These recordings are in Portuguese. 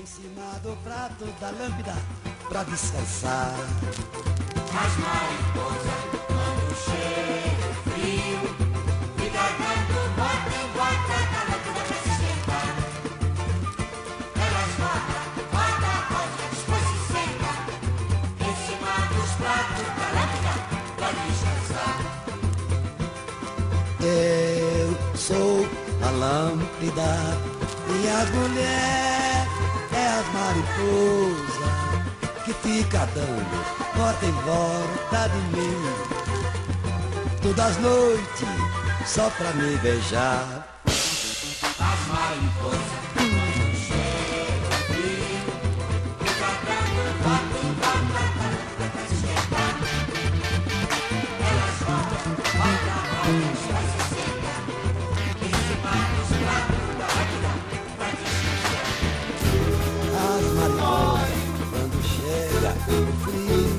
Em cima do prato da lâmpada pra descansar. As mariposas, quando chega o frio, fica dando bota em bota da lâmpada pra se esquentar. Elas rodam, roda, roda, depois se sentam em cima dos pratos da lâmpada pra descansar. Eu sou a lâmpada e é as que fica dando volta em volta de mim. Todas as noites só pra me beijar. As mariposas, o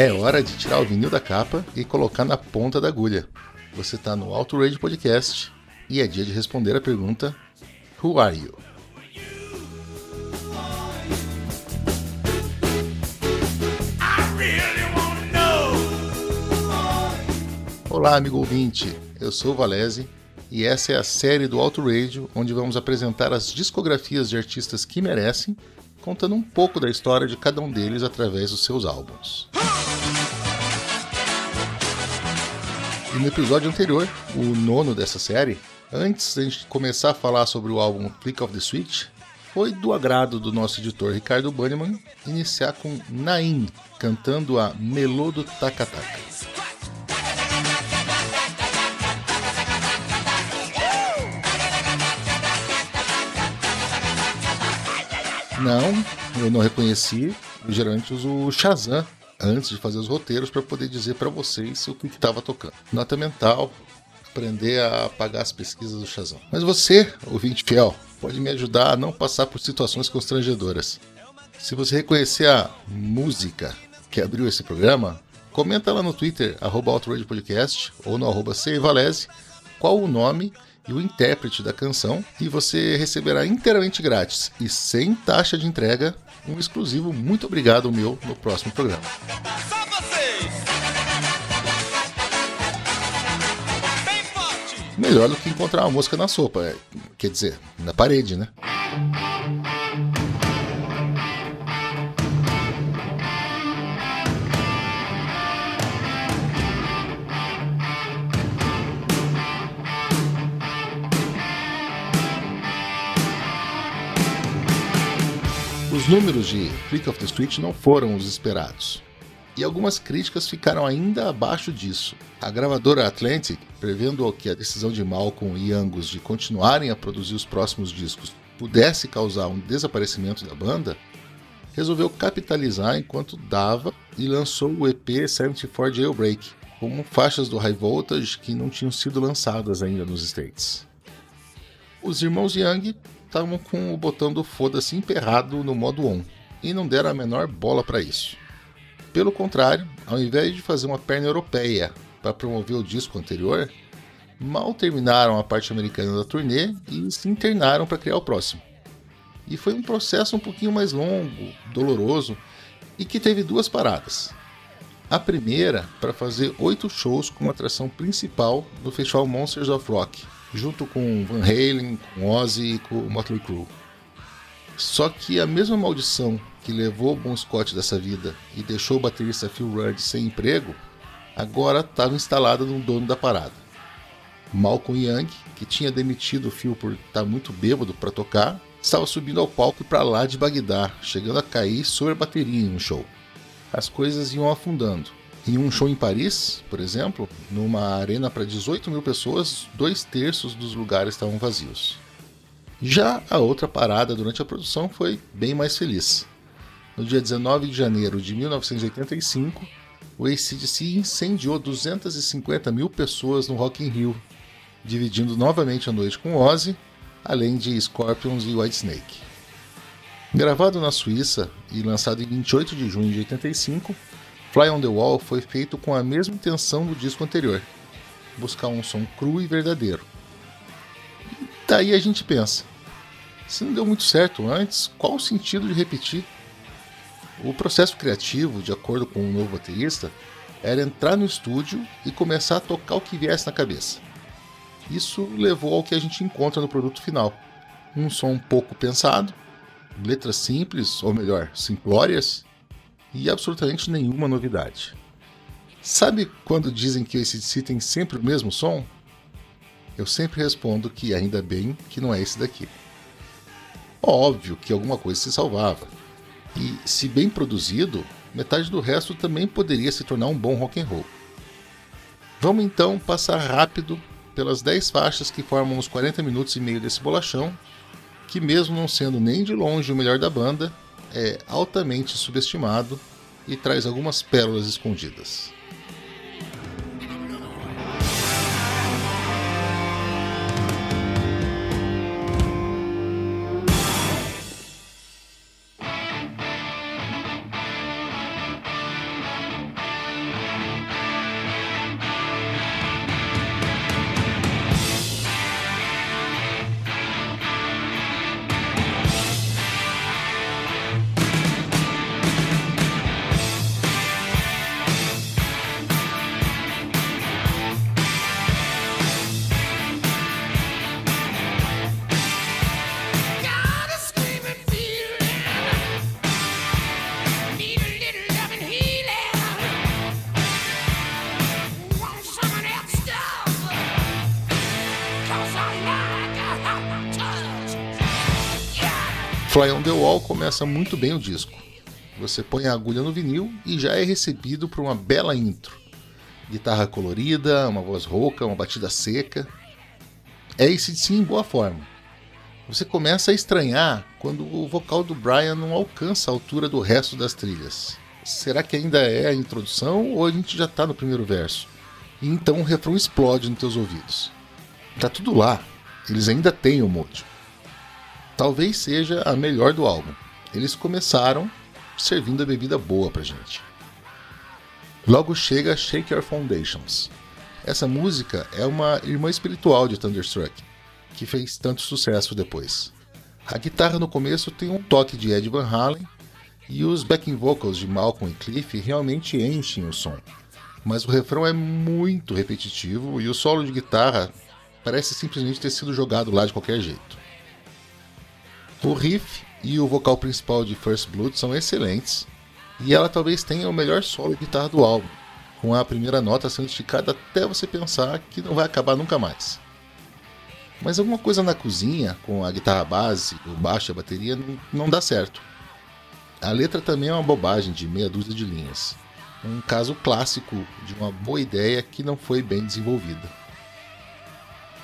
É hora de tirar o vinil da capa e colocar na ponta da agulha. Você está no Auto Rage Podcast e é dia de responder a pergunta Who are you? Olá, amigo ouvinte. Eu sou o Valese e essa é a série do Auto Radio onde vamos apresentar as discografias de artistas que merecem, contando um pouco da história de cada um deles através dos seus álbuns. E no episódio anterior, o nono dessa série, antes da gente começar a falar sobre o álbum Flick of the Switch, foi do agrado do nosso editor Ricardo Banniman iniciar com Naim cantando a Melô do Takataka. Não, eu não reconheci. Eu geralmente uso o Shazam antes de fazer os roteiros para poder dizer para vocês o que estava tocando. Nota mental, aprender a apagar as pesquisas do Shazam. Mas você, ouvinte fiel, pode me ajudar a não passar por situações constrangedoras. Se você reconhecer a música que abriu esse programa, comenta lá no Twitter, arroba Podcast, ou no arroba qual o nome e o intérprete da canção, e você receberá inteiramente grátis e sem taxa de entrega um exclusivo muito obrigado meu no próximo programa. Melhor do que encontrar uma mosca na sopa, é, quer dizer, na parede, né? Os números de Flick of the Switch não foram os esperados. E algumas críticas ficaram ainda abaixo disso. A gravadora Atlantic, prevendo que a decisão de Malcolm e Angus de continuarem a produzir os próximos discos pudesse causar um desaparecimento da banda, resolveu capitalizar enquanto dava e lançou o EP 74 Jailbreak, com faixas do High Voltage que não tinham sido lançadas ainda nos States. Os irmãos Young estavam com o botão do foda-se emperrado no modo on e não deram a menor bola para isso. Pelo contrário, ao invés de fazer uma perna europeia para promover o disco anterior, mal terminaram a parte americana da turnê e se internaram para criar o próximo. E foi um processo um pouquinho mais longo, doloroso e que teve duas paradas. A primeira para fazer oito shows como atração principal do festival Monsters of Rock, junto com Van Halen, com Ozzy e com Motley Crue. Só que a mesma maldição que levou Bon Scott dessa vida e deixou o baterista Phil Rudd sem emprego, agora estava instalada no dono da parada. Malcolm Young, que tinha demitido o Phil por estar muito bêbado para tocar, estava subindo ao palco para lá de Bagdá, chegando a cair sobre a bateria em um show. As coisas iam afundando, Em um show em Paris, por exemplo, numa arena para 18 mil pessoas, dois terços dos lugares estavam vazios. Já a outra parada durante a produção foi bem mais feliz. No dia 19 de janeiro de 1985, o ACDC incendiou 250 mil pessoas no Rock in Rio, dividindo novamente a noite com Ozzy, além de Scorpions e Whitesnake. Gravado na Suíça e lançado em 28 de junho de 85, Fly on the Wall foi feito com a mesma intenção do disco anterior, buscar um som cru e verdadeiro. E daí a gente pensa, se não deu muito certo antes, qual o sentido de repetir? O processo criativo, de acordo com o novo baterista, era entrar no estúdio e começar a tocar o que viesse na cabeça. Isso levou ao que a gente encontra no produto final. Um som pouco pensado, letras simples, ou melhor, simplórias, e absolutamente nenhuma novidade. Sabe quando dizem que o ACDC tem sempre o mesmo som? Eu sempre respondo que ainda bem que não é esse daqui. Óbvio que alguma coisa se salvava. E, se bem produzido, metade do resto também poderia se tornar um bom rock and roll. Vamos então passar rápido pelas 10 faixas que formam os 40 minutos e meio desse bolachão, que mesmo não sendo nem de longe o melhor da banda, é altamente subestimado e traz algumas pérolas escondidas. Começa muito bem o disco. Você põe a agulha no vinil e já é recebido por uma bela intro. Guitarra colorida, uma voz rouca, uma batida seca. É sim em boa forma. Você começa a estranhar quando o vocal do Brian não alcança a altura do resto das trilhas. Será que ainda é a introdução ou a gente já está no primeiro verso? E então o refrão explode nos teus ouvidos. Tá tudo lá, eles ainda têm o mojo. Talvez seja a melhor do álbum. Eles começaram servindo a bebida boa pra gente. Logo chega Shake Your Foundations. Essa música é uma irmã espiritual de Thunderstruck, que fez tanto sucesso depois. A guitarra no começo tem um toque de Ed Van Halen e os backing vocals de Malcolm e Cliff realmente enchem o som. Mas o refrão é muito repetitivo e o solo de guitarra parece simplesmente ter sido jogado lá de qualquer jeito. O riff e o vocal principal de First Blood são excelentes, e ela talvez tenha o melhor solo de guitarra do álbum, com a primeira nota sendo esticada até você pensar que não vai acabar nunca mais. Mas alguma coisa na cozinha, com a guitarra base, o baixo e a bateria, não, não dá certo. A letra também é uma bobagem de meia dúzia de linhas. Um caso clássico de uma boa ideia que não foi bem desenvolvida.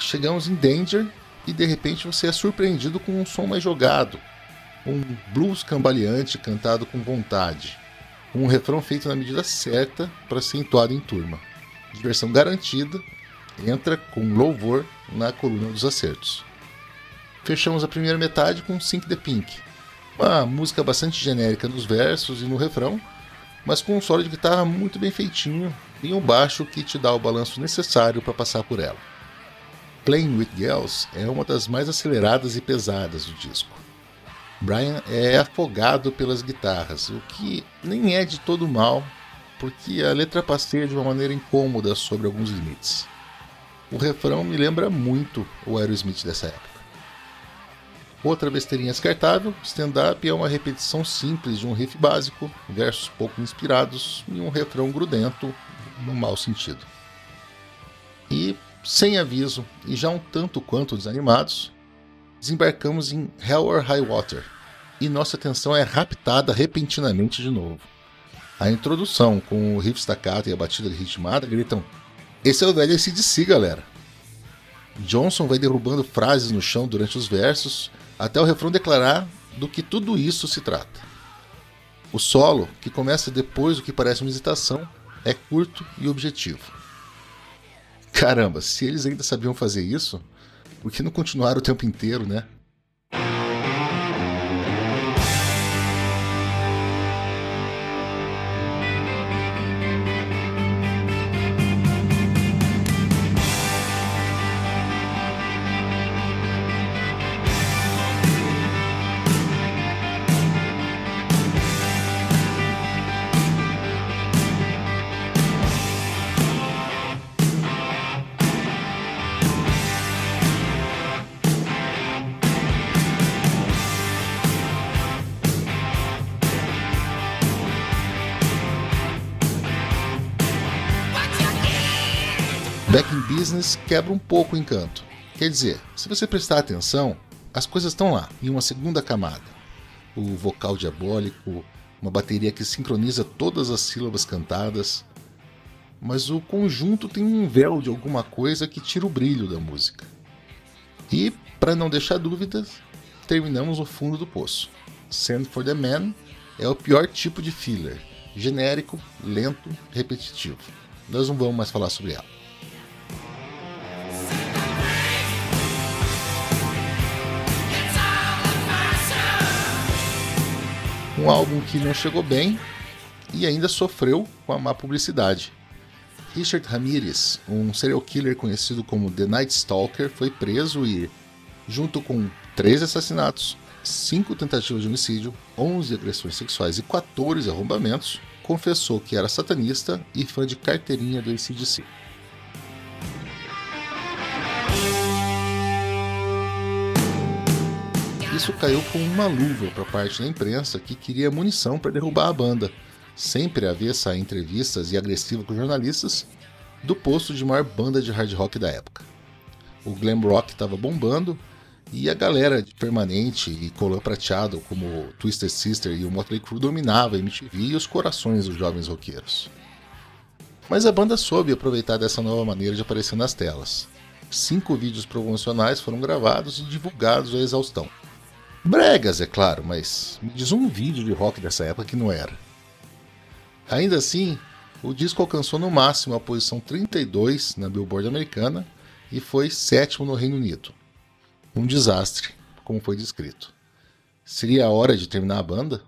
Chegamos em Danger e de repente você é surpreendido com um som mais jogado, um blues cambaleante cantado com vontade, um refrão feito na medida certa para ser entoado em turma. Diversão garantida, entra com louvor na coluna dos acertos. Fechamos a primeira metade com Sink the Pink, uma música bastante genérica nos versos e no refrão, mas com um solo de guitarra muito bem feitinho e um baixo que te dá o balanço necessário para passar por ela. Playing with Girls é uma das mais aceleradas e pesadas do disco. Brian é afogado pelas guitarras, o que nem é de todo mal, porque a letra passeia de uma maneira incômoda sobre alguns limites. O refrão me lembra muito o Aerosmith dessa época. Outra besteirinha descartável, stand-up é uma repetição simples de um riff básico, versos pouco inspirados e um refrão grudento, no mau sentido. E, sem aviso e já um tanto quanto desanimados, desembarcamos em Hell or High Water e nossa atenção é raptada repentinamente de novo. A introdução com o riff staccato e a batida ritmada gritam: Esse é o velho ACDC, galera. Johnson vai derrubando frases no chão durante os versos, até o refrão declarar do que tudo isso se trata. O solo, que começa depois do que parece uma hesitação, é curto e objetivo. Caramba, se eles ainda sabiam fazer isso, por que não continuaram o tempo inteiro, né? Quebra um pouco o encanto. Quer dizer, se você prestar atenção, as coisas estão lá, em uma segunda camada. O vocal diabólico, uma bateria que sincroniza todas as sílabas cantadas, mas o conjunto tem um véu de alguma coisa que tira o brilho da música. E, para não deixar dúvidas, terminamos no fundo do poço. Send for the Man é o pior tipo de filler, genérico, lento, repetitivo. Nós não vamos mais falar sobre ela. Um álbum que não chegou bem e ainda sofreu com a má publicidade. Richard Ramirez, um serial killer conhecido como The Night Stalker, foi preso e, junto com três assassinatos, cinco tentativas de homicídio, 11 agressões sexuais e 14 arrombamentos, confessou que era satanista e fã de carteirinha do ACDC. Isso caiu como uma luva para parte da imprensa que queria munição para derrubar a banda, sempre avessa a entrevistas e agressiva com jornalistas, do posto de maior banda de hard rock da época. O glam rock estava bombando e a galera de permanente e colã prateado como Twisted Sister e o Motley Crue dominava a MTV e os corações dos jovens roqueiros. Mas a banda soube aproveitar dessa nova maneira de aparecer nas telas. Cinco vídeos promocionais foram gravados e divulgados à exaustão. Bregas, é claro, mas me diz um vídeo de rock dessa época que não era. Ainda assim, o disco alcançou no máximo a posição 32 na Billboard americana e foi sétimo no Reino Unido. Um desastre, como foi descrito. Seria a hora de terminar a banda?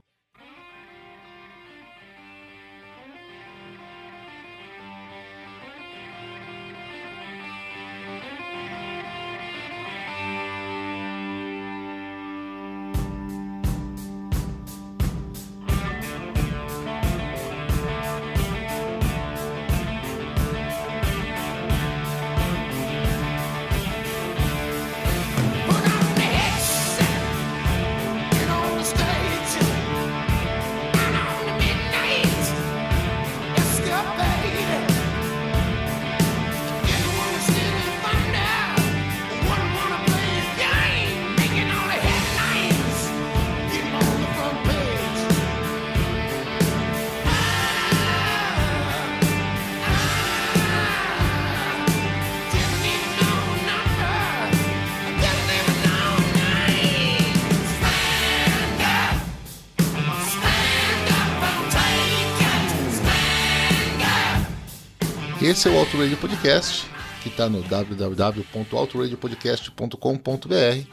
Esse é o Auto Radio Podcast, que está no www.autoradiopodcast.com.br,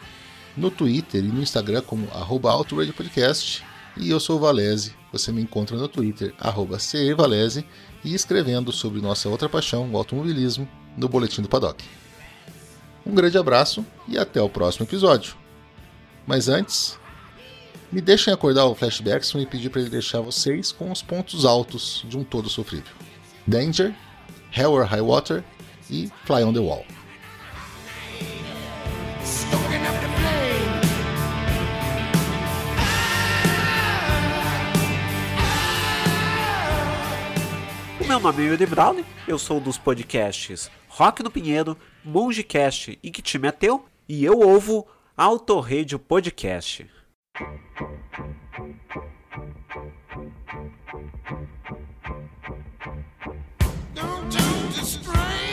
no Twitter e no Instagram como arroba autoradiopodcast. E eu sou o Valese, você me encontra no Twitter, arroba cevalese, e escrevendo sobre nossa outra paixão, o automobilismo, no Boletim do Paddock. Um grande abraço e até o próximo episódio. Mas antes, me deixem acordar o Flashbackson e pedir para ele deixar vocês com os pontos altos de um todo sofrível. Danger, Hell or High Water e Fly on the Wall. O meu nome é Yuri Brown, eu sou dos podcasts Rock no Pinheiro, Mongecast e Que Time é Teu, e eu ouvo Auto Radio Podcast. Don't, don't destroy.